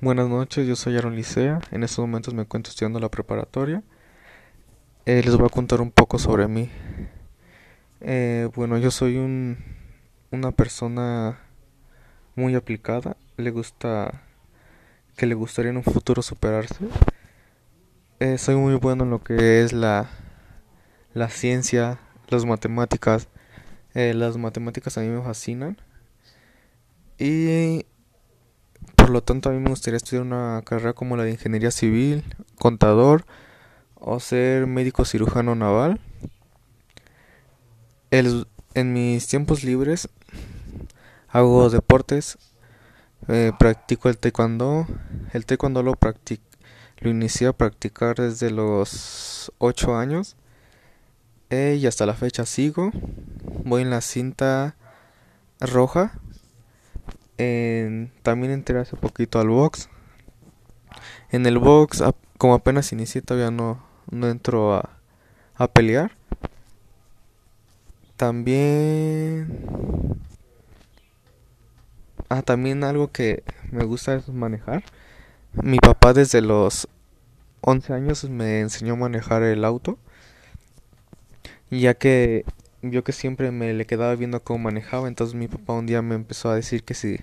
Buenas noches, yo soy Aaron Licea. En estos momentos me encuentro estudiando la preparatoria. Eh, les voy a contar un poco sobre mí. Eh, bueno, yo soy un, una persona muy aplicada. Le gusta que le gustaría en un futuro superarse. Eh, soy muy bueno en lo que es la, la ciencia, las matemáticas. las matemáticas a mí me fascinan. Y por lo tanto, a mí me gustaría estudiar una carrera como la de ingeniería civil, contador o ser médico cirujano naval. en mis tiempos libres hago deportes, eh, practico el taekwondo. El taekwondo lo, lo inicié a practicar desde los 8 años eh, y hasta la fecha sigo. Voy en la cinta roja también entré hace poquito al box. En el box, como apenas inicié, todavía no, no entro a, a pelear. También... Ah, también algo que me gusta es manejar. Mi papá desde los 11 años me enseñó a manejar el auto. Ya que vio que siempre me le quedaba viendo cómo manejaba, entonces mi papá un día me empezó a decir que si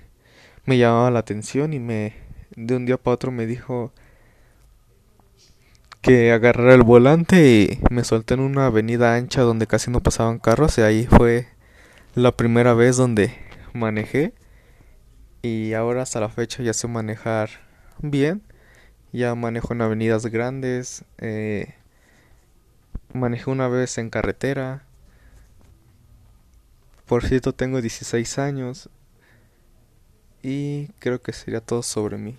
me llamaba la atención y me de un día para otro me dijo que agarrara el volante y me solté en una avenida ancha donde casi no pasaban carros y ahí fue la primera vez donde manejé. Y ahora hasta la fecha ya sé manejar bien. Ya manejo en avenidas grandes eh, manejé una vez en carretera. Por cierto, tengo 16 años y creo que sería todo sobre mí.